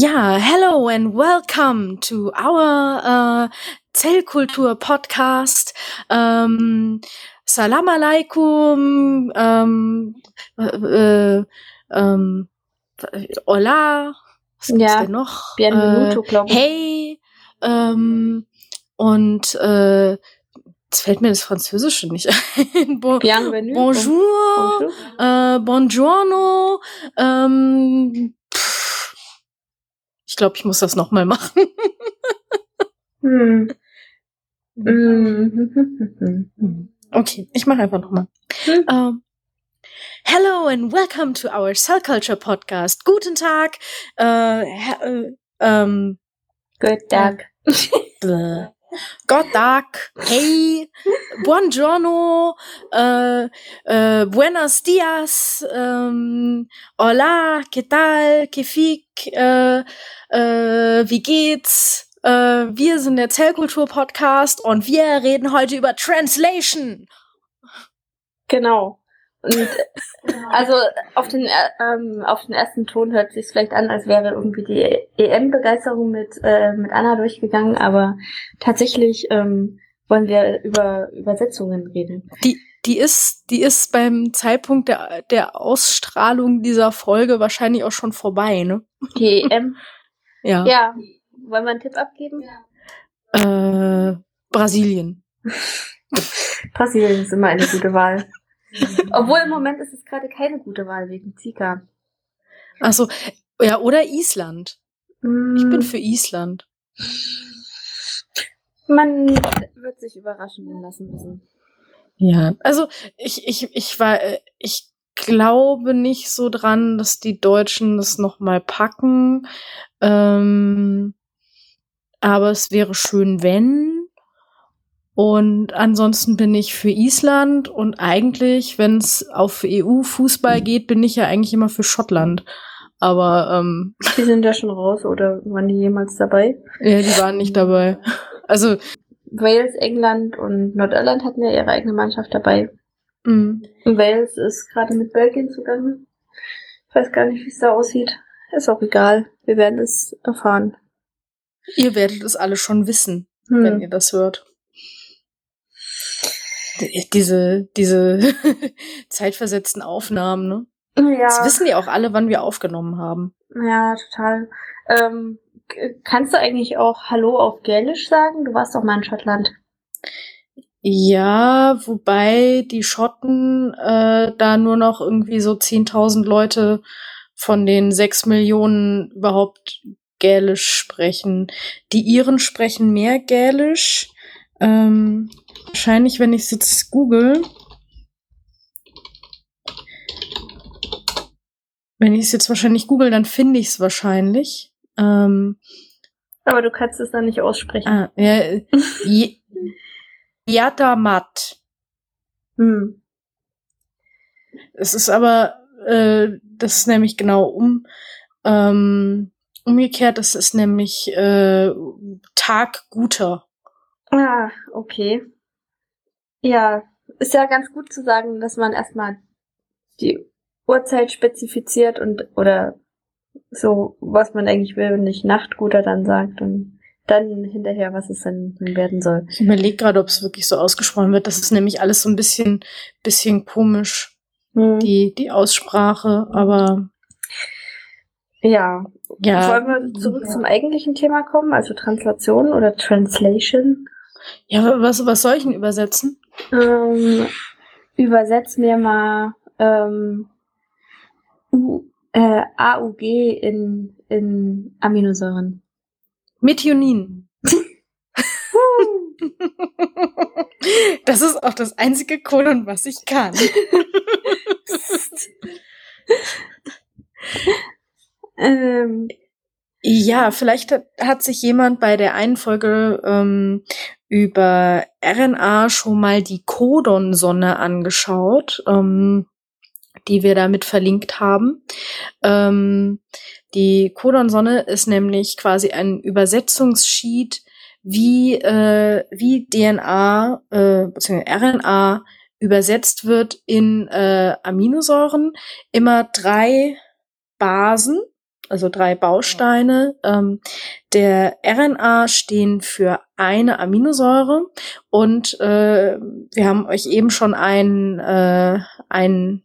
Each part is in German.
Ja, hello and welcome to our uh, Zellkultur Podcast. Um, Salam alaikum. Um, äh, ähm, hola. Was gibt's Ja, denn noch? Bienvenuto, glaube ich. Hey. Ähm, und äh, jetzt fällt mir das Französische nicht ein. Bon, Bienvenue. bonjour. Bonjour. Äh, buongiorno. Ähm, glaube, ich muss das nochmal machen. Hm. Okay, ich mache einfach nochmal. Hm. Ähm, hello and welcome to our Cell Culture Podcast. Guten Tag. Äh, äh, ähm, Good Tag. Gott Tag, hey, buongiorno, äh, äh, buenos dias, ähm, hola, ¿qué tal, qué fic, äh, äh, wie geht's? Äh, wir sind der Zellkultur-Podcast und wir reden heute über Translation. Genau. Und also auf den äh, ähm, auf den ersten Ton hört sich vielleicht an, als wäre irgendwie die EM-Begeisterung mit äh, mit Anna durchgegangen, aber tatsächlich ähm, wollen wir über Übersetzungen reden. Die, die ist, die ist beim Zeitpunkt der, der Ausstrahlung dieser Folge wahrscheinlich auch schon vorbei, ne? Die EM. Ja. ja. Wollen wir einen Tipp abgeben? Äh, Brasilien. Brasilien ist immer eine gute Wahl. Obwohl im Moment ist es gerade keine gute Wahl wegen Zika. Also, ja, oder Island. Ich Mm. bin für Island. Man wird sich überraschen lassen müssen. Ja. Also, ich, ich, ich war, äh, ich glaube nicht so dran, dass die Deutschen das nochmal packen. Ähm, aber es wäre schön, wenn. Und ansonsten bin ich für Island und eigentlich, wenn es auf EU-Fußball geht, bin ich ja eigentlich immer für Schottland. Aber ähm, Die sind ja schon raus oder waren die jemals dabei? ja, die waren nicht dabei. Also, Wales, England und Nordirland hatten ja ihre eigene Mannschaft dabei. mh, Und Wales ist gerade mit Belgien zugange. Ich weiß gar nicht, wie es da aussieht. Ist auch egal. Wir werden es erfahren. ihr werdet es alle schon wissen. wenn Hm. ihr das hört. Die- Diese, diese zeitversetzten Aufnahmen, ne? Jetzt Ja, wissen die auch alle, wann wir aufgenommen haben. ja, total. Ähm, kannst du eigentlich auch Hallo auf Gälisch sagen? Du warst doch mal in Schottland. Ja, wobei die Schotten äh, da nur noch irgendwie so 10.000 Leute von den 6 Millionen überhaupt Gälisch sprechen. Die Iren sprechen mehr Gälisch. Ähm, wahrscheinlich, wenn ich es jetzt google. Wenn ich es jetzt wahrscheinlich google, dann finde ich es wahrscheinlich. Ähm, Aber du kannst es dann nicht aussprechen. ah, ja, Yatamat. Hm. Es ist aber, äh, das ist nämlich genau um, ähm, umgekehrt, das ist nämlich äh, Tag guter. Ah, okay. Ja, ist ja ganz gut zu sagen, dass man erstmal die Uhrzeit spezifiziert und oder so, was man eigentlich will, wenn nicht Nachtguter dann sagt und dann hinterher, was es dann werden soll. Ich überlege gerade, ob es wirklich so ausgesprochen wird. Das ist nämlich alles so ein bisschen, bisschen komisch, Hm. die, die Aussprache, aber Ja. ja. Wollen wir zurück zum eigentlichen Thema kommen, also Translation oder Translation? Ja, was, was soll ich denn übersetzen? Ähm, übersetz mir mal ähm, U, äh, AUG in, in Aminosäuren. Methionin. Das ist auch das einzige Kolon, was ich kann. ähm, Ja, vielleicht hat, hat sich jemand bei der einen Folge ähm, über RNA schon mal die Codon-Sonne angeschaut, ähm, die wir damit verlinkt haben. Ähm, die Codon-Sonne ist nämlich quasi ein Übersetzungssheet, wie, äh, wie DNA äh, bzw. RNA übersetzt wird in äh, Aminosäuren. Immer drei Basen also drei Bausteine. Ähm, der RNA stehen für eine Aminosäure und äh, wir haben euch eben schon ein, äh, ein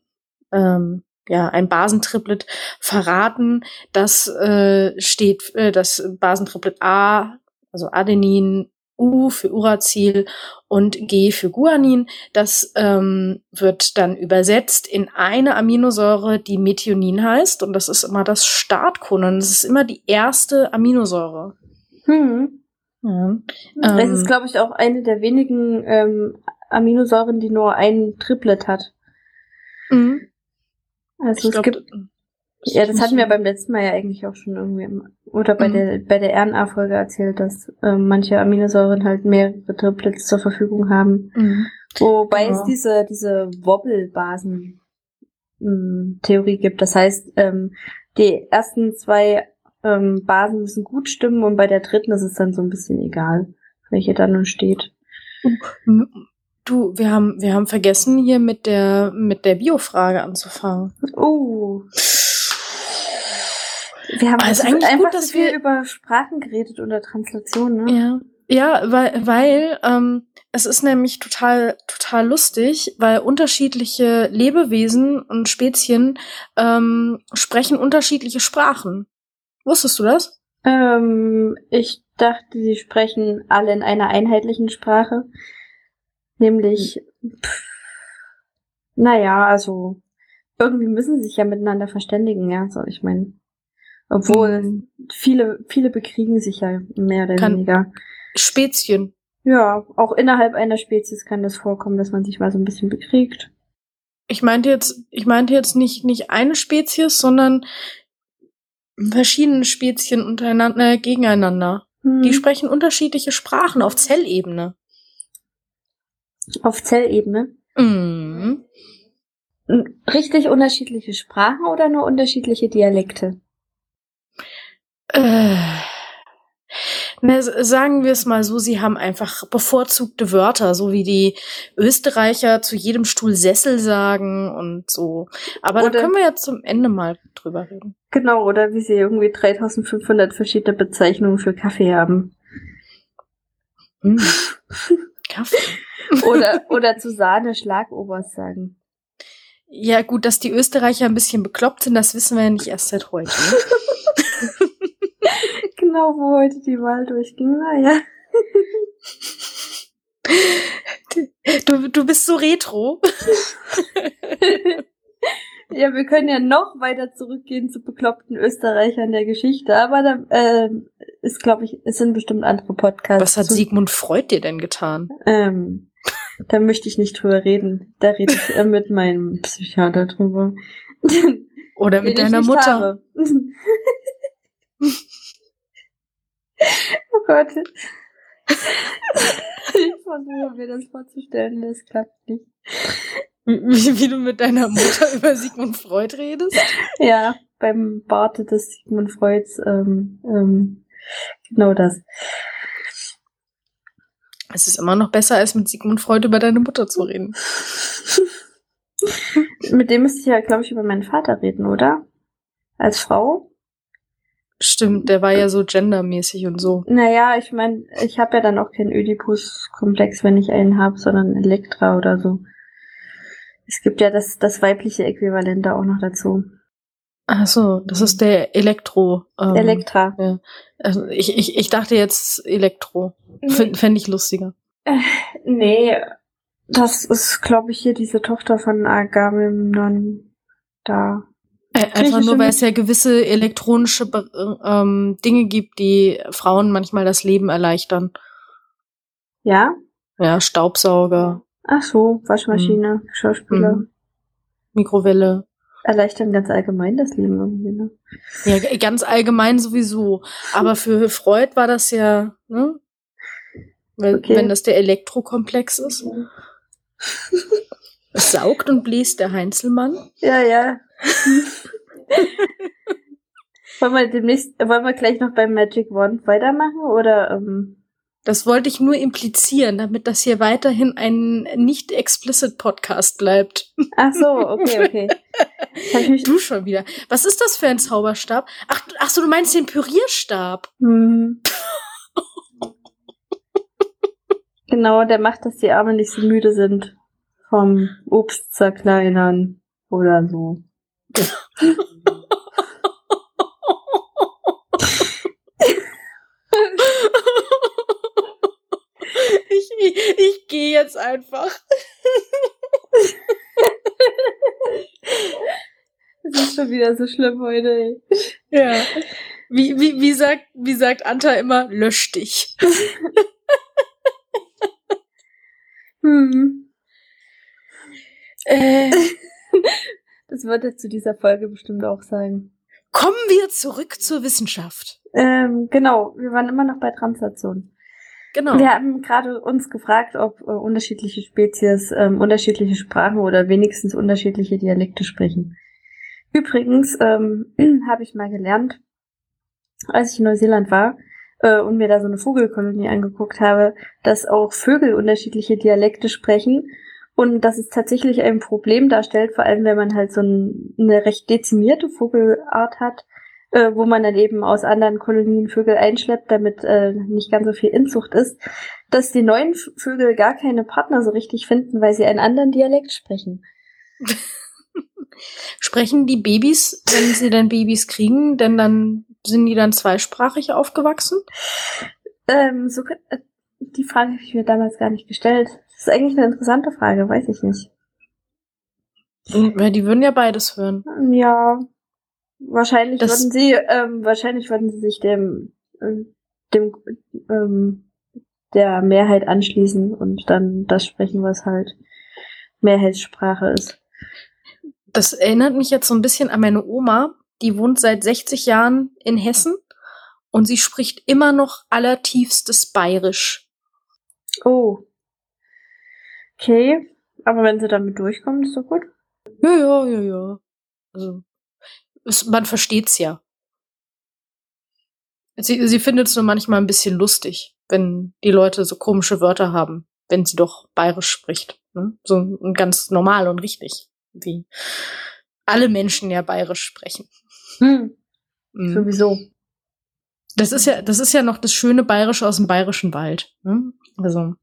ähm, ja, ein Basentriplet verraten. Das äh, steht, äh, das Basentriplet A, also Adenin, U für Uracil und G für Guanin. Das ähm, wird dann übersetzt in eine Aminosäure, die Methionin heißt. Und das ist immer das Startkonon. Das ist immer die erste Aminosäure. Hm. Ja. Es Ähm, ist, glaube ich, auch eine der wenigen ähm, Aminosäuren, die nur ein Triplet hat. mhm. Also Ich es glaub, gibt, ja, das hatten wir beim letzten Mal ja eigentlich auch schon irgendwie, im- oder bei Mhm. der bei der RNA-Folge erzählt, dass ähm, manche Aminosäuren halt mehrere Triplets zur Verfügung haben. Mhm. Wobei Genau. es diese, diese Wobble-Basen-Theorie gibt. Das heißt, ähm, die ersten zwei ähm, Basen müssen gut stimmen und bei der dritten ist es dann so ein bisschen egal, welche da nun steht. Du, wir haben, wir haben vergessen, hier mit der, mit der Biofrage anzufangen. Oh. Wir haben Aber es ist jetzt eigentlich einfach gut, dass so viel wir- über Sprachen geredet oder Translation, ne? Ja. Ja, weil, weil ähm, es ist nämlich total, total lustig, weil unterschiedliche Lebewesen und Spezien ähm, sprechen unterschiedliche Sprachen. Wusstest du das? Ähm, ich dachte, sie sprechen alle in einer einheitlichen Sprache. Nämlich, pff, naja, also irgendwie müssen sie sich ja miteinander verständigen, ja, so ich meine. Obwohl Mhm. viele, viele bekriegen sich ja mehr oder Kann- weniger. Spezien. Ja, auch innerhalb einer Spezies kann das vorkommen, dass man sich mal so ein bisschen bekriegt. Ich meinte jetzt, ich meinte jetzt nicht, nicht eine Spezies, sondern verschiedene Spezien untereinander, gegeneinander. Hm. Die sprechen unterschiedliche Sprachen auf Zellebene. Auf Zellebene. Mhm. Richtig unterschiedliche Sprachen oder nur unterschiedliche Dialekte? Äh, sagen wir es mal so, sie haben einfach bevorzugte Wörter, so wie die Österreicher zu jedem Stuhl Sessel sagen und so. Aber da Oder- können wir ja zum Ende mal drüber reden. Genau, oder wie sie irgendwie 3500 verschiedene Bezeichnungen für Kaffee haben. Mm. Kaffee. Oder, oder zu Sahne Schlagobers sagen. Ja, gut, dass die Österreicher ein bisschen bekloppt sind, das wissen wir ja nicht erst seit heute. Ne? Genau, wo heute die Wahl durchging. Naja. Du, du bist so retro. ja, wir können ja noch weiter zurückgehen zu bekloppten Österreichern der Geschichte, aber da ähm, ist, glaube ich, es sind bestimmt andere Podcasts. Was hat Sigmund Freud dir denn getan? Ähm, da möchte ich nicht drüber reden. Da rede ich äh, mit meinem Psychiater drüber. Oder mit deiner Mutter? Oh Gott. Ich versuche mir das vorzustellen, das klappt nicht. Wie, wie du mit deiner Mutter über Sigmund Freud redest? Ja, beim Barte des Sigmund Freuds, ähm, ähm, genau das. Es ist immer noch besser, als mit Sigmund Freud über deine Mutter zu reden. Mit dem müsste ich ja, glaube ich, über meinen Vater reden, oder? Als Frau? Stimmt, der war ja so gendermäßig und so. Naja, ich meine, ich habe ja dann auch keinen Ödipus-Komplex, wenn ich einen habe, sondern Elektra oder so. Es gibt ja das, das weibliche Äquivalent da auch noch dazu. Ach so, das ist der Elektro. Ähm, Elektra. also ich, ich, ich dachte jetzt Elektro. Fände fänd ich lustiger. Nee, das ist, glaube ich, hier diese Tochter von Agamemnon da. Äh, einfach nur, weil es ja gewisse elektronische ähm, Dinge gibt, die Frauen manchmal das Leben erleichtern. Ja? Ja, Staubsauger, Ach so, Waschmaschine, Schauspieler. Mhm. Mikrowelle. Erleichtern ganz allgemein das Leben irgendwie, ne? Ja, ganz allgemein sowieso. Aber für Freud war das ja, ne? Weil, Okay. Wenn das der Elektrokomplex ist. Es saugt und bläst der Heinzelmann. Ja, ja. Wollen wir demnächst, wollen wir gleich noch beim Magic Wand weitermachen oder ähm, Das wollte ich nur implizieren, damit das hier weiterhin ein nicht explicit Podcast bleibt. Ach so, okay, okay. du schon wieder. Was ist das für ein Zauberstab? Ach, ach so, du meinst den Pürierstab. Hm. genau, der macht, dass die Arme nicht so müde sind vom Obst zerkleinern oder so. Ich, ich, ich gehe jetzt einfach. Das ist schon wieder so schlimm heute. Ey. Ja. Wie, wie, wie, sagt, wie sagt Anta immer, lösch dich. hm. Äh. Das wird er zu dieser Folge bestimmt auch sagen. Kommen wir zurück zur Wissenschaft. Ähm, genau, wir waren immer noch bei Translation. Genau. Wir haben gerade uns gefragt, ob äh, unterschiedliche Spezies ähm, unterschiedliche Sprachen oder wenigstens unterschiedliche Dialekte sprechen. Übrigens ähm, habe ich mal gelernt, als ich in Neuseeland war äh, und mir da so eine Vogelkolonie angeguckt habe, dass auch Vögel unterschiedliche Dialekte sprechen und dass es tatsächlich ein Problem darstellt, vor allem wenn man halt so ein, eine recht dezimierte Vogelart hat, äh, wo man dann eben aus anderen Kolonien Vögel einschleppt, damit äh, nicht ganz so viel Inzucht ist, dass die neuen Vögel gar keine Partner so richtig finden, weil sie einen anderen Dialekt sprechen. Sprechen die Babys, wenn sie dann Babys kriegen, denn dann sind die dann zweisprachig aufgewachsen? Ähm, so, äh, die Frage habe ich mir damals gar nicht gestellt. Das ist eigentlich eine interessante Frage, weiß ich nicht. Ja, die würden ja beides hören. Ja, wahrscheinlich das würden sie, ähm, wahrscheinlich würden sie sich dem, äh, dem, ähm, der Mehrheit anschließen und dann das sprechen, was halt Mehrheitssprache ist. Das erinnert mich jetzt so ein bisschen an meine Oma. Die wohnt seit 60 Jahren in Hessen und sie spricht immer noch allertiefstes Bayerisch. Oh. Okay. Aber wenn sie damit durchkommt, ist doch gut. Ja, ja, ja, ja. Also, es, man versteht's ja. Sie, sie findet es nur manchmal ein bisschen lustig, wenn die Leute so komische Wörter haben, wenn sie doch bayerisch spricht. Ne? So ganz normal und richtig, wie alle Menschen ja bayerisch sprechen. Hm. Mhm. Sowieso. Das ist ja, das ist ja noch das schöne Bayerische aus dem bayerischen Wald. Ne? Also,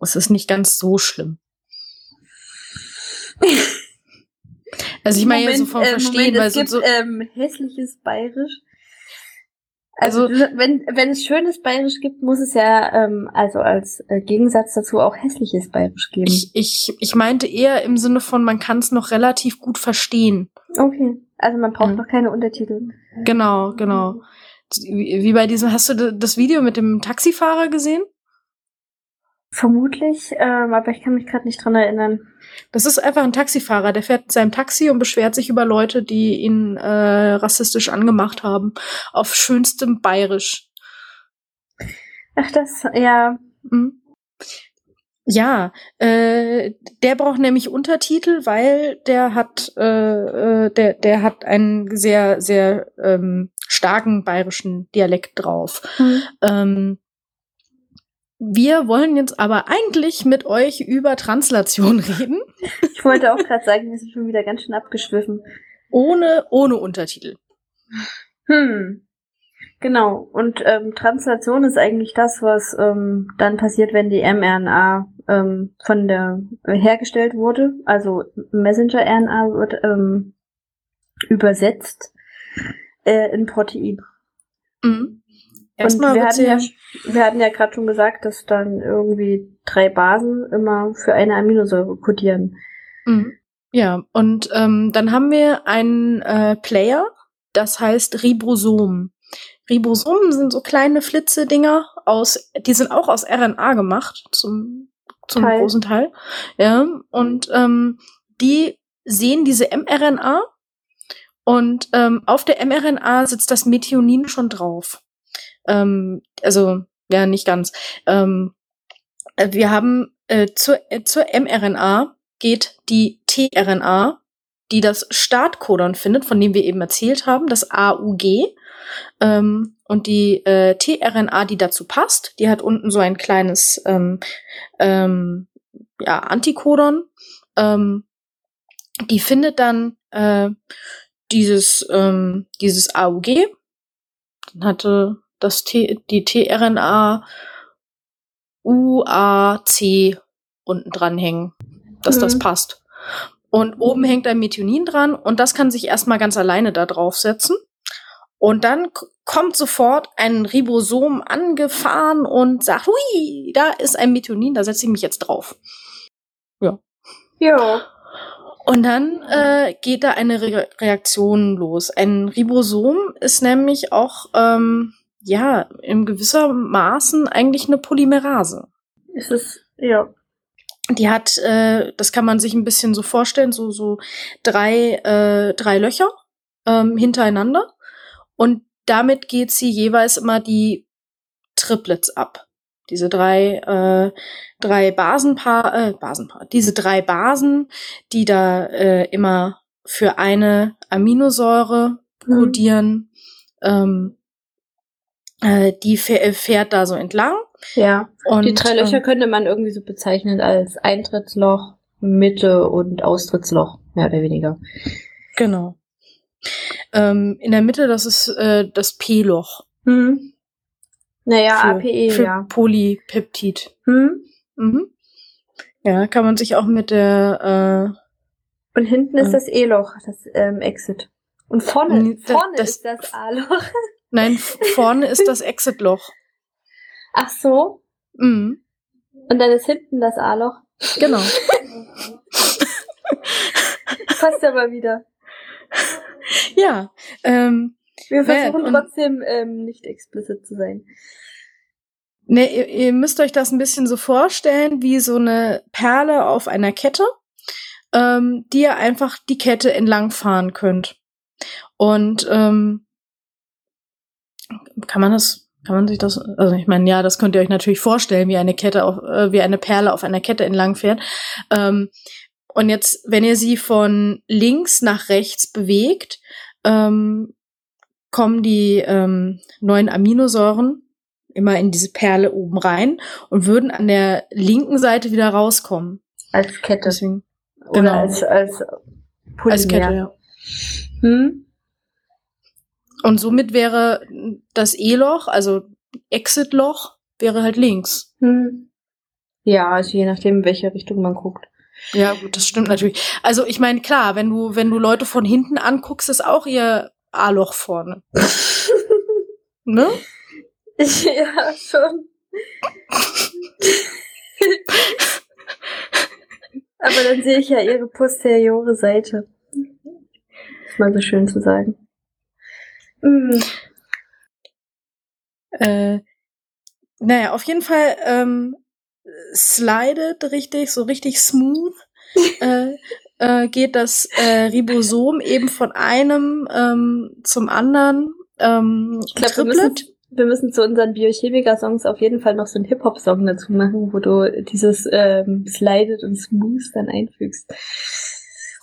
es ist nicht ganz so schlimm. Also ich meine so vom äh, Verstehen, Moment, weil es gibt, so ähm, hässliches Bayerisch. Also, also wenn wenn es schönes Bayerisch gibt, muss es ja ähm, also als äh, Gegensatz dazu auch hässliches Bayerisch geben. Ich, ich, ich meinte eher im Sinne von, man kann es noch relativ gut verstehen. Okay, also man braucht ja. noch keine Untertitel. Genau, genau. Wie, wie bei diesem, hast du das Video mit dem Taxifahrer gesehen? Vermutlich, ähm, aber ich kann mich gerade nicht dran erinnern. Das ist einfach ein Taxifahrer, der fährt mit seinem Taxi und beschwert sich über Leute, die ihn äh, rassistisch angemacht haben. Auf schönstem Bayerisch. Ach, das, ja. Mhm. Ja, äh, der braucht nämlich Untertitel, weil der hat, äh, äh, der, der hat einen sehr, sehr ähm, starken bayerischen Dialekt drauf. Mhm. Ähm, wir wollen jetzt aber eigentlich mit euch über Translation reden. Ich wollte auch gerade sagen, wir sind schon wieder ganz schön abgeschwiffen. Ohne, ohne Untertitel. Hm. Genau. Und ähm, Translation ist eigentlich das, was ähm, dann passiert, wenn die mRNA ähm, von der äh, hergestellt wurde. Also Messenger-RNA wird ähm, übersetzt äh, in Protein. Mhm. Erstmal wir hatten, ja, wir hatten ja gerade schon gesagt, dass dann irgendwie drei Basen immer für eine Aminosäure kodieren. Mhm. Ja, und ähm, dann haben wir einen äh, Player, das heißt Ribosom. Ribosomen sind so kleine Flitze-Dinger aus, die sind auch aus RNA gemacht, zum, zum Teil. großen Teil. Ja, und ähm, die sehen diese mRNA und ähm, auf der mRNA sitzt das Methionin schon drauf. Ähm, also, ja, nicht ganz. Ähm, äh, wir haben äh, zur, äh, zur mRNA geht die tRNA, die das Startcodon findet, von dem wir eben erzählt haben, das AUG. Ähm, und die äh, tRNA, die dazu passt, die hat unten so ein kleines ähm, ähm, ja, Antikodon. Ähm, die findet dann äh, dieses, ähm, dieses AUG. Dann hatte das T, die tRNA UAC unten dran hängen, dass mhm. das passt. Und oben hängt ein Methionin dran und das kann sich erstmal ganz alleine da draufsetzen. Und dann kommt sofort ein Ribosom angefahren und sagt, hui, da ist ein Methionin, da setze ich mich jetzt drauf. Ja. Ja. Und dann äh, geht da eine Re Reaktion los. Ein Ribosom ist nämlich auch, ähm, ja, in gewisser Maßen eigentlich eine Polymerase. Ist es, ja. Die hat, äh, das kann man sich ein bisschen so vorstellen, so so drei äh, drei Löcher ähm, hintereinander und damit geht sie jeweils immer die Triplets ab. Diese drei äh, drei Basenpaar äh, Basenpaar, diese drei Basen, die da äh, immer für eine Aminosäure kodieren, mhm. ähm, äh, die fährt da so entlang ja. Und, die drei Löcher ähm, könnte man irgendwie so bezeichnen als Eintrittsloch, Mitte und Austrittsloch, mehr oder weniger. Genau. Ähm, in der Mitte, das ist äh, das P-Loch. Hm. Naja, für, APE, für ja. Polypeptid. Hm. Mhm. Ja, kann man sich auch mit der äh, Und hinten äh, ist das E-Loch, das ähm, Exit. Und vorne, vorne das, ist das A-Loch. Nein, vorne ist das Exit-Loch. Ach so. Mhm. Und dann ist hinten das A-Loch. Genau. Passt aber wieder. Ja. Ähm, Wir versuchen trotzdem ähm, nicht explizit zu sein. Ne, ihr, ihr müsst euch das ein bisschen so vorstellen, wie so eine Perle auf einer Kette, ähm, die ihr einfach die Kette entlang fahren könnt. Und ähm, kann man das kann man sich das, also ich meine, ja, das könnt ihr euch natürlich vorstellen, wie eine Kette auf, äh, wie eine Perle auf einer Kette entlang fährt. Ähm, und jetzt, wenn ihr sie von links nach rechts bewegt, ähm, kommen die ähm, neuen Aminosäuren immer in diese Perle oben rein und würden an der linken Seite wieder rauskommen. Als Kette. Deswegen, Oder genau. als, als Polymer. Als Kette, ja. Hm? Und somit wäre das E-Loch, also Exit-Loch, wäre halt links. Hm. Ja, also je nachdem, in welche Richtung man guckt. Ja, gut, das stimmt natürlich. Also ich meine, klar, wenn du, wenn du Leute von hinten anguckst, ist auch ihr A-Loch vorne. ne? Ja, schon. Aber dann sehe ich ja ihre posteriore Seite. Ist mal so schön zu sagen. Mhm. Äh, naja, auf jeden Fall ähm, slidet richtig, so richtig smooth äh, äh, geht das äh, Ribosom eben von einem ähm, zum anderen. Ähm, ich glaube, wir müssen, wir müssen zu unseren Biochemiker-Songs auf jeden Fall noch so einen Hip-Hop-Song dazu machen, wo du dieses ähm, Slidet und Smooth dann einfügst.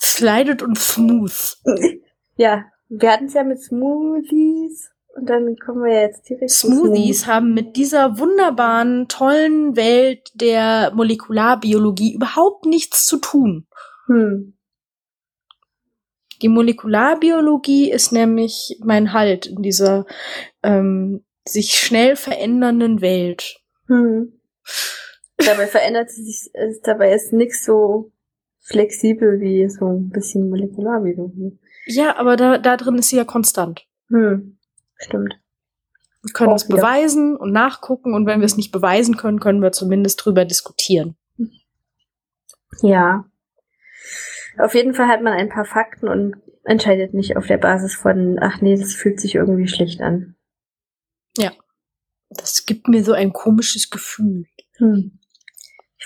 Slidet und Smooth. Ja, wir hatten es ja mit Smoothies. Und dann kommen wir jetzt direkt Smoothies haben mit dieser wunderbaren, tollen Welt der Molekularbiologie überhaupt nichts zu tun. Hm. Die Molekularbiologie ist nämlich mein Halt in dieser ähm, sich schnell verändernden Welt. Hm. Dabei verändert sich, ist, dabei ist nichts so flexibel wie so ein bisschen Molekularbiologie. Ja, aber da, da drin ist sie ja konstant. Hm. Stimmt. Wir können es beweisen und nachgucken und wenn wir es nicht beweisen können, können wir zumindest drüber diskutieren. Ja. Auf jeden Fall hat man ein paar Fakten und entscheidet nicht auf der Basis von, ach nee, das fühlt sich irgendwie schlecht an. Ja. Das gibt mir so ein komisches Gefühl. Hm.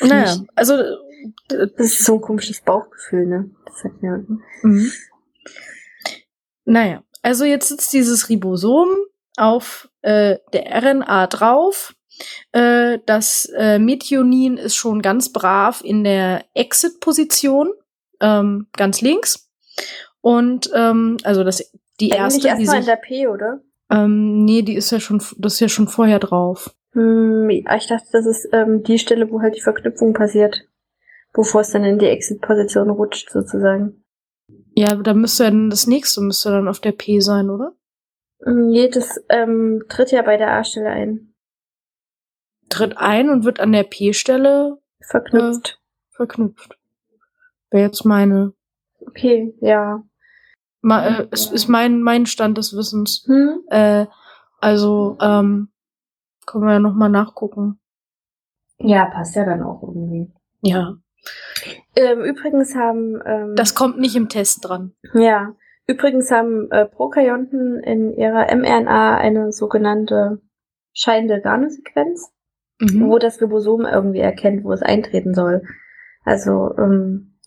Naja, also das ist so ein komisches Bauchgefühl, ne? Das hat mir. Mhm. Naja, also jetzt sitzt dieses Ribosom auf äh, der RNA drauf. Äh, das äh, Methionin ist schon ganz brav in der Exit-Position, ähm, ganz links. Und ähm, also das die Eigentlich erste, erstmal in der P, oder? Ähm, nee, die ist ja schon, das ist ja schon vorher drauf. Hm, ich dachte, das ist ähm, die Stelle, wo halt die Verknüpfung passiert. Bevor es dann in die Exit-Position rutscht, sozusagen. Ja, da müsste ja dann das nächste müsste dann auf der P sein, oder? Hm, nee, das ähm, tritt ja bei der A-Stelle ein. Tritt ein und wird an der P-Stelle verknüpft. Äh, verknüpft. Wäre jetzt meine. Okay, ja. Ma, äh, es ist mein, mein Stand des Wissens. Hm? Äh, also, ähm, können wir ja nochmal nachgucken. Ja, passt ja dann auch irgendwie. Ja. Ähm, übrigens haben. Ähm, das kommt nicht im Test dran. Ja. Übrigens haben äh, Prokaryonten in ihrer mRNA eine sogenannte Scheindelgano-Sequenz, mhm. wo das Ribosom irgendwie erkennt, wo es eintreten soll. Also ähm,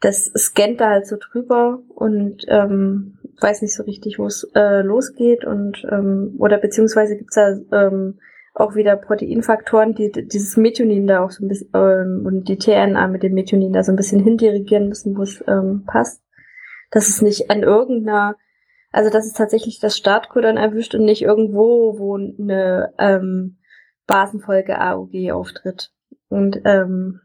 das scannt da halt so drüber und ähm, weiß nicht so richtig, wo es äh, losgeht und ähm, oder beziehungsweise gibt's da ähm, auch wieder Proteinfaktoren, die dieses Methionin da auch so ein bisschen ähm, und die tRNA mit dem Methionin da so ein bisschen hindirigieren müssen, wo es ähm, passt. Dass es nicht an irgendeiner, also dass es tatsächlich das Startcodon erwischt und nicht irgendwo, wo eine ähm, Basenfolge AUG auftritt. Und ähm,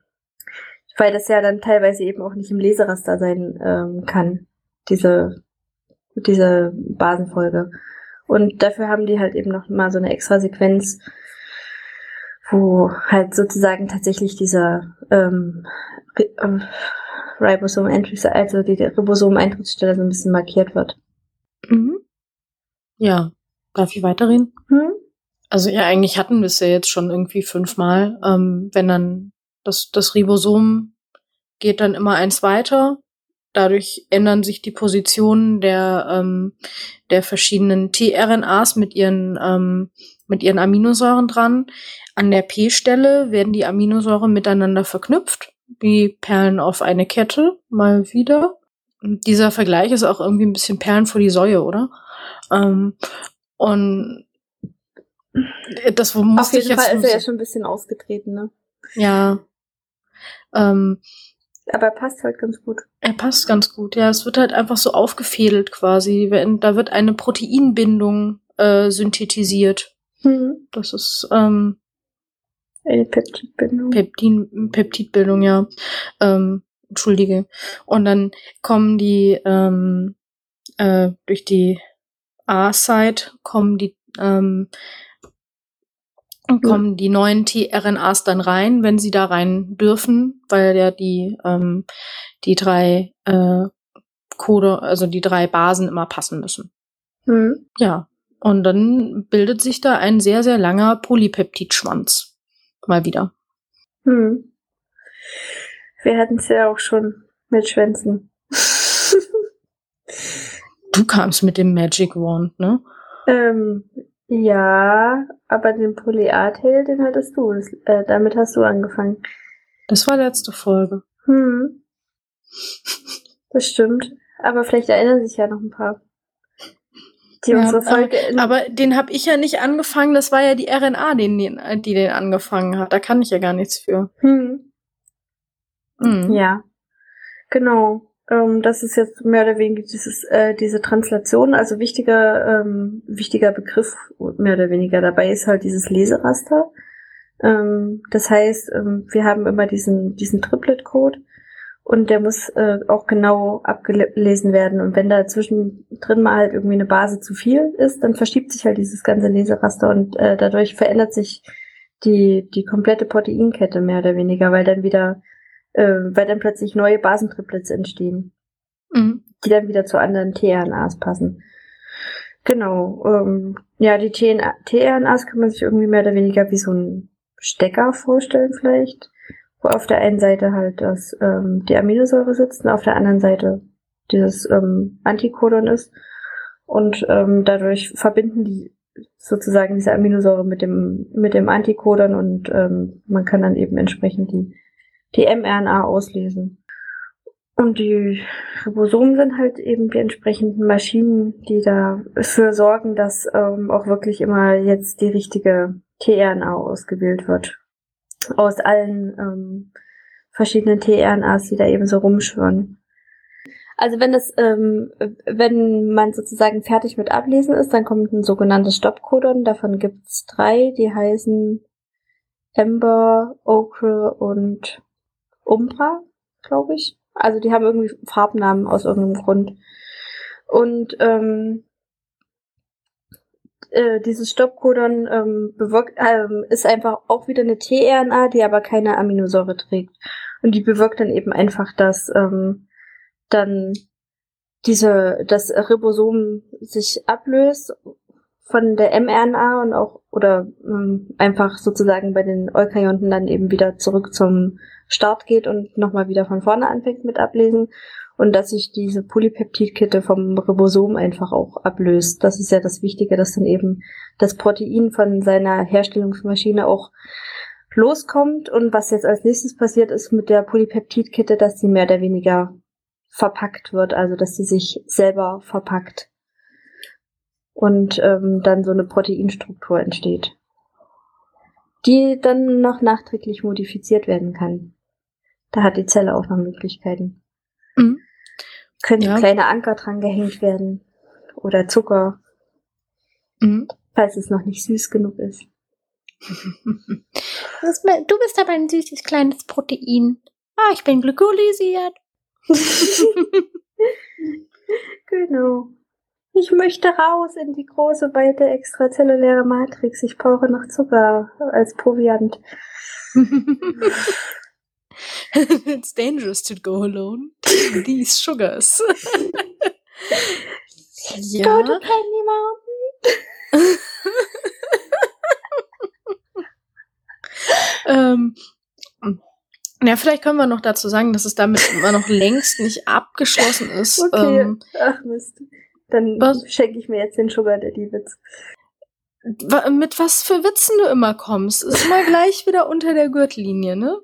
weil das ja dann teilweise eben auch nicht im Leseraster sein ähm, kann, diese diese Basenfolge. Und dafür haben die halt eben noch mal so eine extra Sequenz, wo halt sozusagen tatsächlich dieser ähm, äh, Ribosom Entry, also die Ribosom-Eintrittsstelle so ein bisschen markiert wird. Mhm. Ja. Darf ich weiterreden? Hm? Also ja, eigentlich hatten wir es ja jetzt schon irgendwie fünfmal. Ähm, wenn dann das, das Ribosom geht dann immer eins weiter Dadurch ändern sich die Positionen der, ähm, der verschiedenen tRNAs mit ihren, ähm, mit ihren Aminosäuren dran. An der P-Stelle werden die Aminosäuren miteinander verknüpft, wie Perlen auf eine Kette, mal wieder. Und dieser Vergleich ist auch irgendwie ein bisschen Perlen vor die Säue, oder? Ähm, und das jeden ich jetzt Fall ist er ja schon ein bisschen ausgetreten, ne? Ja. Ähm, aber er passt halt ganz gut. Er passt ganz gut, ja. Es wird halt einfach so aufgefädelt quasi. Da wird eine Proteinbindung äh, synthetisiert. Mhm. Das ist ähm, eine Peptidbindung. Peptin, Peptidbildung, ja. Ähm, Entschuldige. Und dann kommen die ähm, äh, durch die A-Site kommen die ähm, kommen die neuen tRNAs dann rein, wenn sie da rein dürfen, weil ja die, ähm, die drei äh, Code, also die drei Basen immer passen müssen. Mhm. Ja. Und dann bildet sich da ein sehr, sehr langer Polypeptidschwanz. Mal wieder. Hm. Wir hatten es ja auch schon mit Schwänzen. du kamst mit dem Magic Wand, ne? Ähm, ja, aber den Polyartail, den hattest du. Das, äh, damit hast du angefangen. Das war letzte Folge. Hm. Das stimmt. Aber vielleicht erinnern sich ja noch ein paar. Die ja, unsere Folge aber, aber den habe ich ja nicht angefangen, das war ja die RNA, die, die den angefangen hat. Da kann ich ja gar nichts für. Hm. Hm. Ja. Genau. Ähm, das ist jetzt mehr oder weniger dieses, äh, diese Translation, also wichtiger, ähm, wichtiger Begriff mehr oder weniger dabei ist halt dieses Leseraster. Ähm, das heißt, ähm, wir haben immer diesen, diesen Triplet-Code und der muss äh, auch genau abgelesen werden. Und wenn da zwischendrin mal halt irgendwie eine Base zu viel ist, dann verschiebt sich halt dieses ganze Leseraster und äh, dadurch verändert sich die, die komplette Proteinkette mehr oder weniger, weil dann wieder äh, weil dann plötzlich neue Basentriplets entstehen, mhm. die dann wieder zu anderen tRNAs passen. Genau. Ähm, ja, die tRNAs kann man sich irgendwie mehr oder weniger wie so ein Stecker vorstellen vielleicht, wo auf der einen Seite halt das ähm, die Aminosäure sitzt und auf der anderen Seite dieses ähm, Antikodon ist und ähm, dadurch verbinden die sozusagen diese Aminosäure mit dem mit dem Antikodon und ähm, man kann dann eben entsprechend die die mRNA auslesen. Und die Ribosomen sind halt eben die entsprechenden Maschinen, die dafür sorgen, dass ähm, auch wirklich immer jetzt die richtige tRNA ausgewählt wird. Aus allen ähm, verschiedenen tRNAs, die da eben so rumschwirren. Also wenn es, ähm, wenn man sozusagen fertig mit Ablesen ist, dann kommt ein sogenanntes Stoppcodon. Davon gibt's drei, die heißen Ember, Ochre und Umbra, glaube ich. Also die haben irgendwie Farbnamen aus irgendeinem Grund. Und ähm, äh, dieses Stoppcodon ähm, bewirkt, ähm, ist einfach auch wieder eine tRNA, die aber keine Aminosäure trägt. Und die bewirkt dann eben einfach, dass ähm, dann diese, das Ribosom sich ablöst von der mRNA und auch oder ähm, einfach sozusagen bei den Eukaryoten dann eben wieder zurück zum Start geht und nochmal wieder von vorne anfängt mit ablesen und dass sich diese Polypeptidkette vom Ribosom einfach auch ablöst. Das ist ja das Wichtige, dass dann eben das Protein von seiner Herstellungsmaschine auch loskommt und was jetzt als nächstes passiert ist mit der Polypeptidkette, dass sie mehr oder weniger verpackt wird, also dass sie sich selber verpackt und ähm, dann so eine Proteinstruktur entsteht, die dann noch nachträglich modifiziert werden kann. Da hat die Zelle auch noch Möglichkeiten. Mhm. Können ja. kleine Anker dran gehängt werden oder Zucker, mhm. falls es noch nicht süß genug ist. Du bist aber ein süßes kleines Protein. Ah, ich bin glykolysiert. genau. Ich möchte raus in die große, weite, extrazelluläre Matrix. Ich brauche noch Zucker als Proviant. It's dangerous to go alone. These sugars. ja. Go to Candy Mountain. ähm, ja, vielleicht können wir noch dazu sagen, dass es damit immer noch längst nicht abgeschlossen ist. Okay. Ähm, Ach Mist. Dann schenke ich mir jetzt den Sugar Daddy Witz. Mit was für Witzen du immer kommst, ist immer gleich wieder unter der Gürtellinie, ne?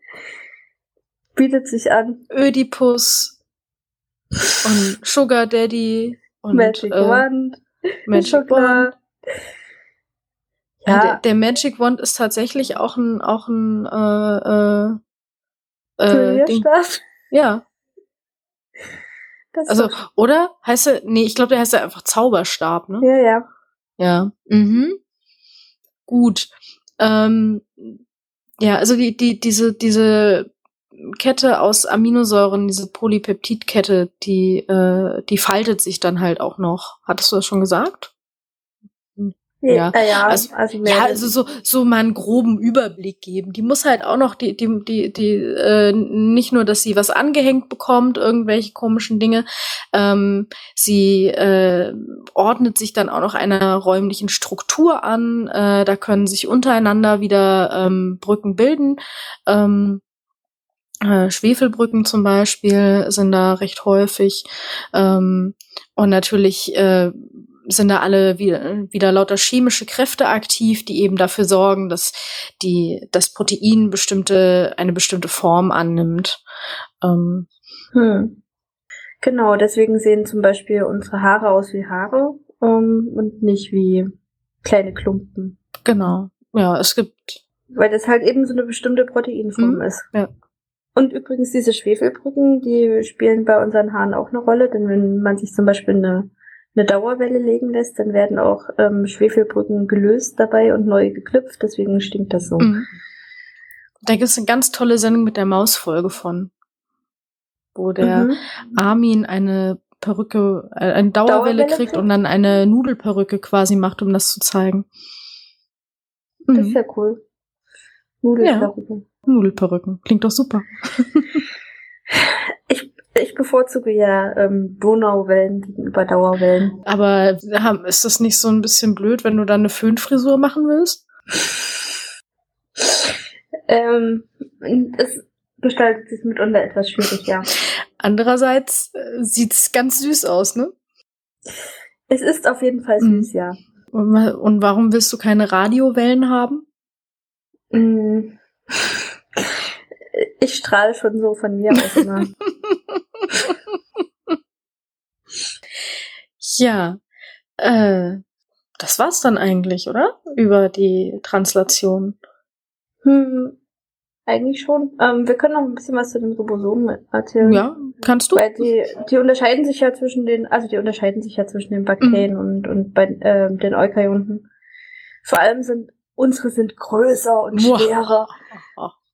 Bietet sich an. Ödipus und Sugar Daddy und Magic äh, Wand. Magic Wand. Ja, der, der, Magic Wand ist tatsächlich auch ein auch ein äh, äh, äh Ding. Ja. Das also, oder? Heißt er, nee, ich glaube, der heißt ja einfach Zauberstab, ne? Ja, ja. Ja. Mhm. Gut. Ähm, ja, also die, die, diese, diese Kette aus Aminosäuren, diese Polypeptidkette, die, äh, die faltet sich dann halt auch noch. Hattest du das schon gesagt? Ja, ja, ja, also, also, ja, also so, so mal einen groben Überblick geben. Die muss halt auch noch die, die, die, die äh, nicht nur, dass sie was angehängt bekommt, irgendwelche komischen Dinge, ähm, sie äh, ordnet sich dann auch noch einer räumlichen Struktur an. Äh, da können sich untereinander wieder ähm, Brücken bilden. Ähm, äh, Schwefelbrücken zum Beispiel sind da recht häufig. Ähm, und natürlich äh, sind da alle wieder, wieder lauter chemische Kräfte aktiv, die eben dafür sorgen, dass die, das Protein bestimmte, eine bestimmte Form annimmt. Ähm. Hm. Genau, deswegen sehen zum Beispiel unsere Haare aus wie Haare ähm, und nicht wie kleine Klumpen. Genau. Ja, es gibt. Weil das halt eben so eine bestimmte Proteinform hm, ist. Ja. Und übrigens diese Schwefelbrücken, die spielen bei unseren Haaren auch eine Rolle, denn wenn man sich zum Beispiel eine eine Dauerwelle legen lässt, dann werden auch ähm, Schwefelbrücken gelöst dabei und neu geknüpft, deswegen stinkt das so. Mhm. Da gibt es eine ganz tolle Sendung mit der Mausfolge von, wo der mhm. Armin eine Perücke, äh, eine Dauerwelle, Dauerwelle kriegt, und dann eine Nudelperücke quasi macht, um das zu zeigen. Mhm. Das ist ja cool. Nudelperücken. Ja. Nudelperücken. Klingt doch super. ich ich bevorzuge ja ähm, Donauwellen gegenüber Dauerwellen. Aber ist das nicht so ein bisschen blöd, wenn du dann eine Föhnfrisur machen willst? ähm, es gestaltet sich mitunter etwas schwierig, ja. Andererseits äh, sieht's ganz süß aus, ne? Es ist auf jeden Fall süß, mhm. ja. Und warum willst du keine Radiowellen haben? Mhm. Ich strahle schon so von mir aus immer. ja, äh, das war's dann eigentlich, oder? Über die Translation. Hm. eigentlich schon. Ähm, wir können noch ein bisschen was zu den Ribosomen erzählen. Ja, kannst du? Weil die, die unterscheiden sich ja zwischen den, also die unterscheiden sich ja zwischen den Bakterien mhm. und, und bei äh, den Eukaryoten. Vor allem sind unsere sind größer und schwerer.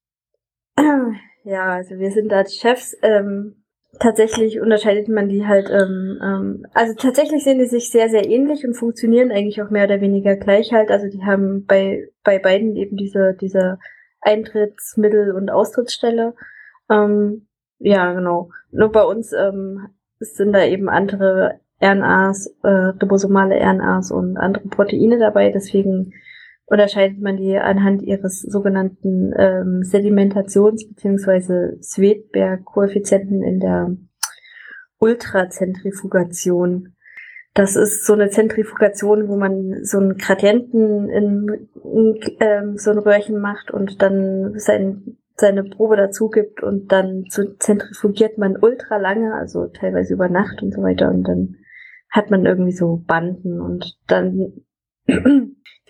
Ja, also wir sind da die Chefs. Ähm, tatsächlich unterscheidet man die halt, ähm, ähm, also tatsächlich sehen die sich sehr, sehr ähnlich und funktionieren eigentlich auch mehr oder weniger gleich halt. Also die haben bei, bei beiden eben diese, diese Eintrittsmittel und Austrittsstelle. Ähm, ja, genau. Nur bei uns ähm, sind da eben andere RNAs, äh, ribosomale RNAs und andere Proteine dabei. Deswegen unterscheidet man die anhand ihres sogenannten ähm, Sedimentations- bzw. Svedberg-Koeffizienten in der Ultrazentrifugation. Das ist so eine Zentrifugation, wo man so einen Gradienten in, in ähm, so ein Röhrchen macht und dann sein, seine Probe dazu gibt und dann so zentrifugiert man ultra lange, also teilweise über Nacht und so weiter und dann hat man irgendwie so Banden und dann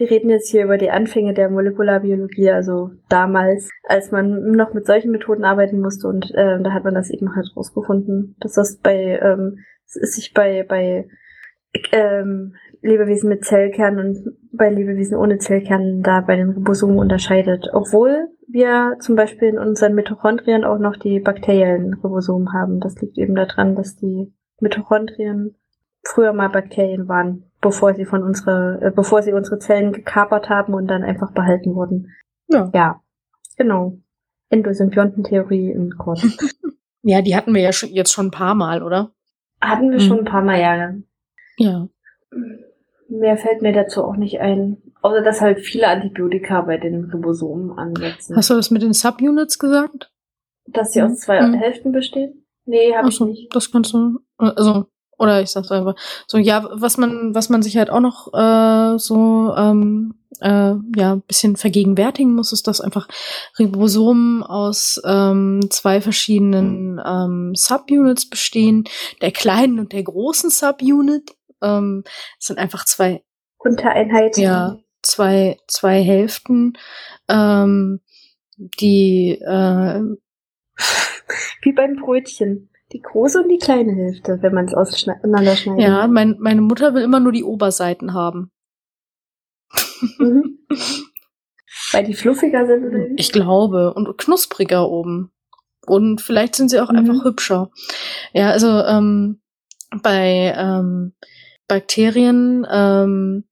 wir reden jetzt hier über die Anfänge der Molekularbiologie, also damals, als man noch mit solchen Methoden arbeiten musste und äh, da hat man das eben halt rausgefunden, dass das bei ähm, sich bei bei ähm, Lebewesen mit Zellkern und bei Lebewesen ohne Zellkern da bei den Ribosomen unterscheidet. Obwohl wir zum Beispiel in unseren Mitochondrien auch noch die bakteriellen Ribosomen haben. Das liegt eben daran, dass die Mitochondrien früher mal Bakterien waren, bevor sie von unsere, äh, bevor sie unsere Zellen gekapert haben und dann einfach behalten wurden. Ja. Ja, genau. Endosymbiontentheorie in kurz. ja, die hatten wir ja schon, jetzt schon ein paar Mal, oder? Hatten wir mhm. schon ein paar Mal, ja. Ja. Mehr fällt mir dazu auch nicht ein. Außer dass halt viele Antibiotika bei den Ribosomen ansetzen. Hast du das mit den Subunits gesagt? Dass sie aus zwei mhm. Hälften bestehen? Nee, habe ich nicht. Das kannst du. Also, oder ich sag's einfach. So, ja, was man, was man sich halt auch noch äh, so ähm, äh, ja, bisschen vergegenwärtigen muss, ist, dass einfach Ribosomen aus ähm, zwei verschiedenen ähm, Subunits bestehen, der kleinen und der großen Subunit. Ähm, es sind einfach zwei Untereinheiten. Ja, zwei, zwei Hälften, ähm, die äh, wie beim Brötchen. Die große und die kleine Hälfte, wenn man es auseinanderschneidet. Ja, mein, meine Mutter will immer nur die Oberseiten haben. Mhm. Weil die fluffiger sind oder wie? Ich glaube. Und knuspriger oben. Und vielleicht sind sie auch mhm. einfach hübscher. Ja, also ähm, bei ähm, Bakterien ähm,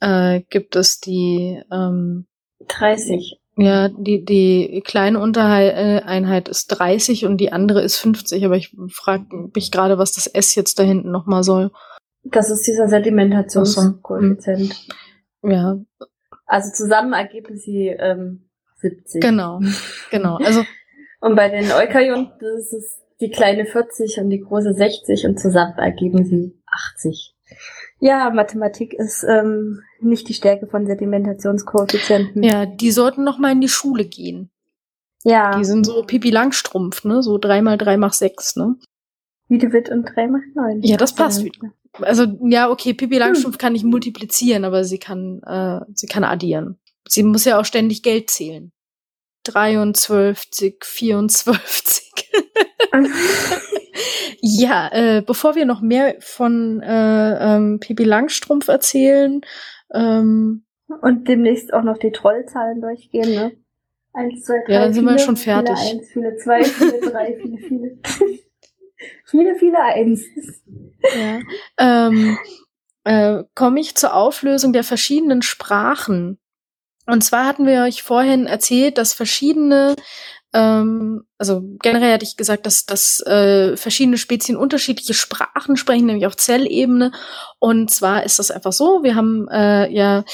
äh, gibt es die ähm, 30. Ja, die, die kleine Untereinheit ist 30 und die andere ist 50, aber ich frage mich gerade, was das S jetzt da hinten nochmal soll. Das ist dieser Sedimentationskoeffizient. Hm. Ja. Also zusammen ergeben sie ähm, 70. Genau, genau. Also und bei den Eukaryoten ist es die kleine 40 und die große 60 und zusammen ergeben sie 80. Ja, Mathematik ist ähm, nicht die Stärke von Sedimentationskoeffizienten. Ja, die sollten noch mal in die Schule gehen. Ja. Die sind so Pipi Langstrumpf, ne? So drei mal drei macht sechs, ne? Wiedewitt und drei macht neun. Ja, das passt wieder. Also, ja, okay, Pipi Langstrumpf hm. kann nicht multiplizieren, aber sie kann, äh, sie kann addieren. Sie muss ja auch ständig Geld zählen. 23, 24. Ja, äh, bevor wir noch mehr von äh, ähm, Pipi Langstrumpf erzählen ähm, und demnächst auch noch die Trollzahlen durchgehen, ne? Eins, zwei, drei, ja, dann sind viele, wir schon fertig. Viele eins, viele zwei, viele drei, viele, viele. viele, viele eins. Ja. Ähm, äh, komme ich zur Auflösung der verschiedenen Sprachen. Und zwar hatten wir euch vorhin erzählt, dass verschiedene ähm, also generell hatte ich gesagt, dass, dass äh, verschiedene Spezien unterschiedliche Sprachen sprechen, nämlich auf Zellebene. Und zwar ist das einfach so, wir haben äh, ja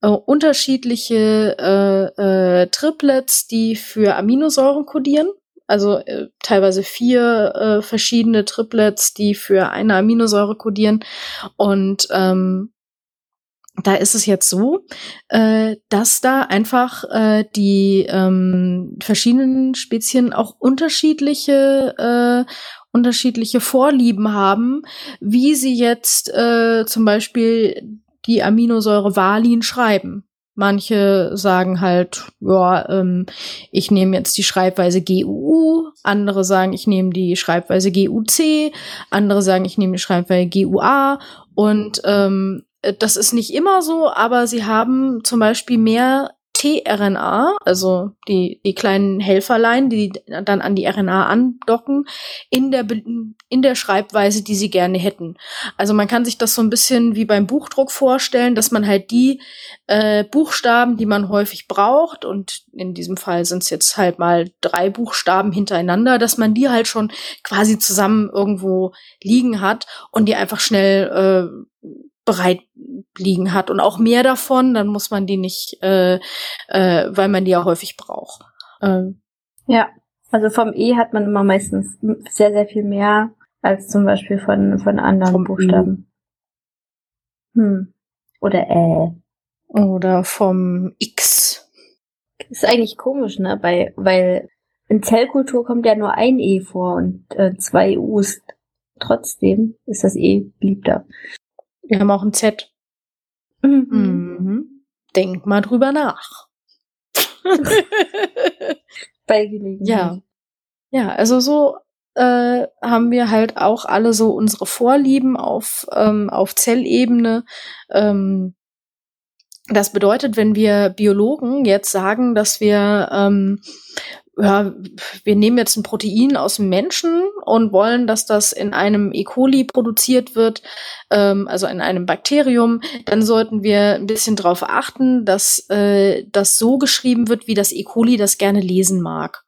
äh, unterschiedliche äh, äh, Triplets, die für Aminosäuren kodieren. Also äh, teilweise vier äh, verschiedene Triplets, die für eine Aminosäure kodieren. Und ähm, da ist es jetzt so, äh, dass da einfach äh, die ähm, verschiedenen Spezien auch unterschiedliche äh, unterschiedliche Vorlieben haben, wie sie jetzt äh, zum Beispiel die Aminosäure Valin schreiben. Manche sagen halt, ja, ähm, ich nehme jetzt die Schreibweise GUU, andere sagen, ich nehme die Schreibweise GUC, andere sagen, ich nehme die Schreibweise GUA und ähm, das ist nicht immer so, aber sie haben zum Beispiel mehr tRNA, also die, die kleinen Helferlein, die dann an die RNA andocken, in der, in der Schreibweise, die sie gerne hätten. Also man kann sich das so ein bisschen wie beim Buchdruck vorstellen, dass man halt die äh, Buchstaben, die man häufig braucht, und in diesem Fall sind es jetzt halt mal drei Buchstaben hintereinander, dass man die halt schon quasi zusammen irgendwo liegen hat und die einfach schnell äh, bereit liegen hat und auch mehr davon, dann muss man die nicht, äh, äh, weil man die ja häufig braucht. Ähm. Ja, also vom E hat man immer meistens sehr, sehr viel mehr als zum Beispiel von, von anderen Buchstaben. Hm. Oder Ä. Oder vom X. ist eigentlich komisch, ne? Bei, weil in Zellkultur kommt ja nur ein E vor und äh, zwei U's. Trotzdem ist das E beliebter. Wir haben auch ein Z. Mhm. Mhm. Denk mal drüber nach. Bei Gelegenheit. Ja. Ja, also so äh, haben wir halt auch alle so unsere Vorlieben auf, ähm, auf Zellebene. Ähm, das bedeutet, wenn wir Biologen jetzt sagen, dass wir ähm, ja, wir nehmen jetzt ein Protein aus dem Menschen und wollen, dass das in einem E. coli produziert wird, ähm, also in einem Bakterium, dann sollten wir ein bisschen darauf achten, dass äh, das so geschrieben wird, wie das E. coli das gerne lesen mag.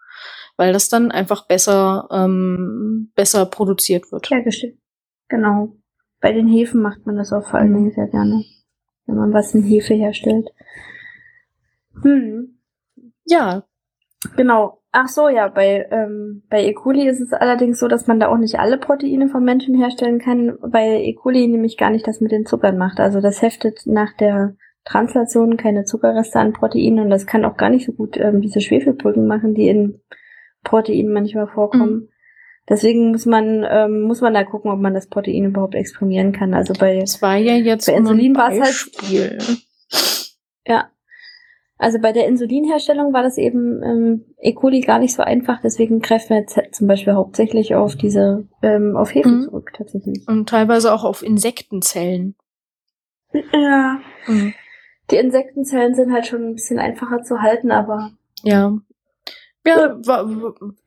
Weil das dann einfach besser, ähm, besser produziert wird. Ja. Genau. Bei den Hefen macht man das auch vor allen Dingen sehr gerne, wenn man was in Hefe herstellt. Hm. Ja, Genau. Ach so, ja, bei, ähm, bei E. coli ist es allerdings so, dass man da auch nicht alle Proteine vom Menschen herstellen kann, weil E. coli nämlich gar nicht das mit den Zuckern macht. Also das heftet nach der Translation keine Zuckerreste an Proteinen und das kann auch gar nicht so gut ähm, diese Schwefelbrücken machen, die in Proteinen manchmal vorkommen. Mhm. Deswegen muss man ähm, muss man da gucken, ob man das Protein überhaupt exprimieren kann. Also bei das war ja jetzt bei Insulin war es halt ja also bei der Insulinherstellung war das eben ähm, E. coli gar nicht so einfach, deswegen greifen wir jetzt zum Beispiel hauptsächlich auf diese, ähm, auf Hefe mhm. zurück tatsächlich. Und teilweise auch auf Insektenzellen. Ja. Mhm. Die Insektenzellen sind halt schon ein bisschen einfacher zu halten, aber. Ja. Ja,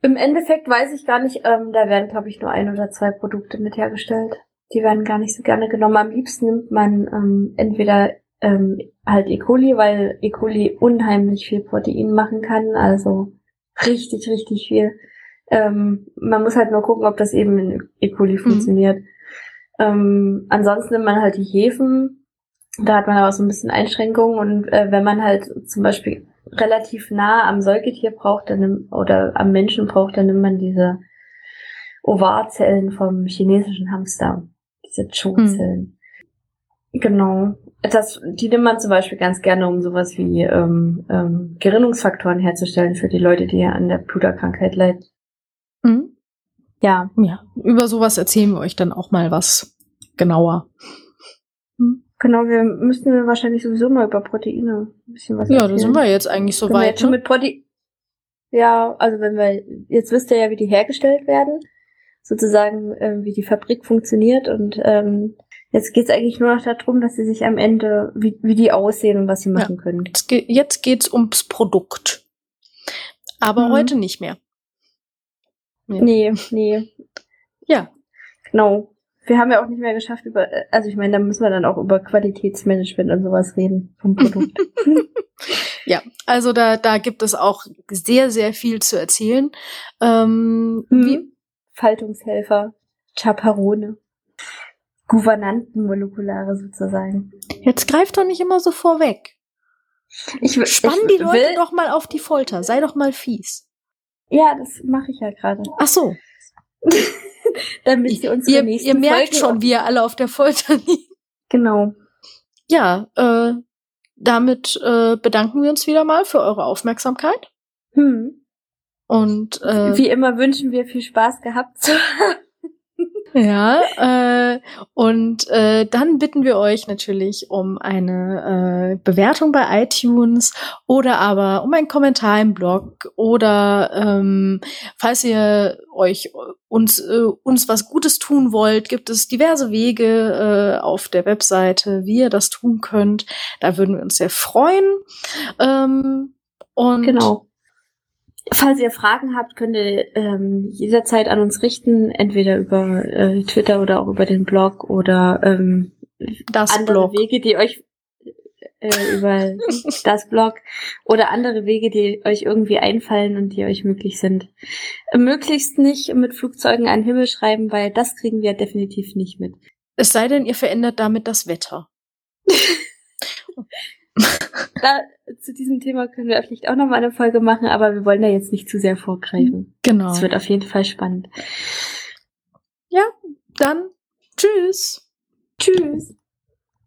im Endeffekt weiß ich gar nicht, ähm, da werden, glaube ich, nur ein oder zwei Produkte mit hergestellt. Die werden gar nicht so gerne genommen. Am liebsten nimmt man ähm, entweder ähm, halt E. coli, weil E. coli unheimlich viel Protein machen kann, also richtig, richtig viel. Ähm, man muss halt nur gucken, ob das eben in E. coli mhm. funktioniert. Ähm, ansonsten nimmt man halt die Hefen, da hat man aber so ein bisschen Einschränkungen und äh, wenn man halt zum Beispiel relativ nah am Säugetier braucht, dann nimmt, oder am Menschen braucht, dann nimmt man diese Ovarzellen vom chinesischen Hamster, diese Cho-Zellen. Mhm. Genau das, die nimmt man zum Beispiel ganz gerne, um sowas wie ähm, ähm, Gerinnungsfaktoren herzustellen für die Leute, die ja an der Bluterkrankheit leiden. Mhm. Ja. Ja. Über sowas erzählen wir euch dann auch mal was genauer. Mhm. Genau, wir müssen wahrscheinlich sowieso mal über Proteine ein bisschen was Ja, da sind wir jetzt eigentlich so weit. Jetzt ne? mit Prote ja, also wenn wir, jetzt wisst ihr ja, wie die hergestellt werden, sozusagen, äh, wie die Fabrik funktioniert und ähm, Jetzt geht's eigentlich nur noch darum, dass sie sich am Ende, wie, wie die aussehen und was sie machen ja. können. Jetzt, ge jetzt geht's ums Produkt. Aber mhm. heute nicht mehr. Ja. Nee, nee. Ja. Genau. Wir haben ja auch nicht mehr geschafft über, also ich meine, da müssen wir dann auch über Qualitätsmanagement und sowas reden vom Produkt. ja, also da, da gibt es auch sehr, sehr viel zu erzählen. Ähm, mhm. wie Faltungshelfer, Chaperone. Gouvernantenmolekulare sozusagen. Jetzt greif doch nicht immer so vorweg. Ich, Spann ich die Leute will, doch mal auf die Folter. Sei doch mal fies. Ja, das mache ich ja gerade. Ach so. Damit sie uns ihr, ihr merkt Folge schon, wie ihr alle auf der Folter liegen. Genau. Ja, äh, damit äh, bedanken wir uns wieder mal für eure Aufmerksamkeit. Hm. Und äh, wie immer wünschen wir viel Spaß gehabt zu haben. Ja, äh, und äh, dann bitten wir euch natürlich um eine äh, Bewertung bei iTunes oder aber um einen Kommentar im Blog oder ähm, falls ihr euch uns äh, uns was Gutes tun wollt, gibt es diverse Wege äh, auf der Webseite, wie ihr das tun könnt. Da würden wir uns sehr freuen. Ähm, und Genau. Falls ihr Fragen habt, könnt ihr ähm, jederzeit an uns richten, entweder über äh, Twitter oder auch über den Blog oder ähm, das andere Blog. Wege, die euch äh, über das Blog oder andere Wege, die euch irgendwie einfallen und die euch möglich sind. Möglichst nicht mit Flugzeugen an den Himmel schreiben, weil das kriegen wir definitiv nicht mit. Es sei denn, ihr verändert damit das Wetter. Da, zu diesem Thema können wir vielleicht auch nochmal eine Folge machen, aber wir wollen da jetzt nicht zu sehr vorgreifen. Genau. Es wird auf jeden Fall spannend. Dann tschüss. Tschüss.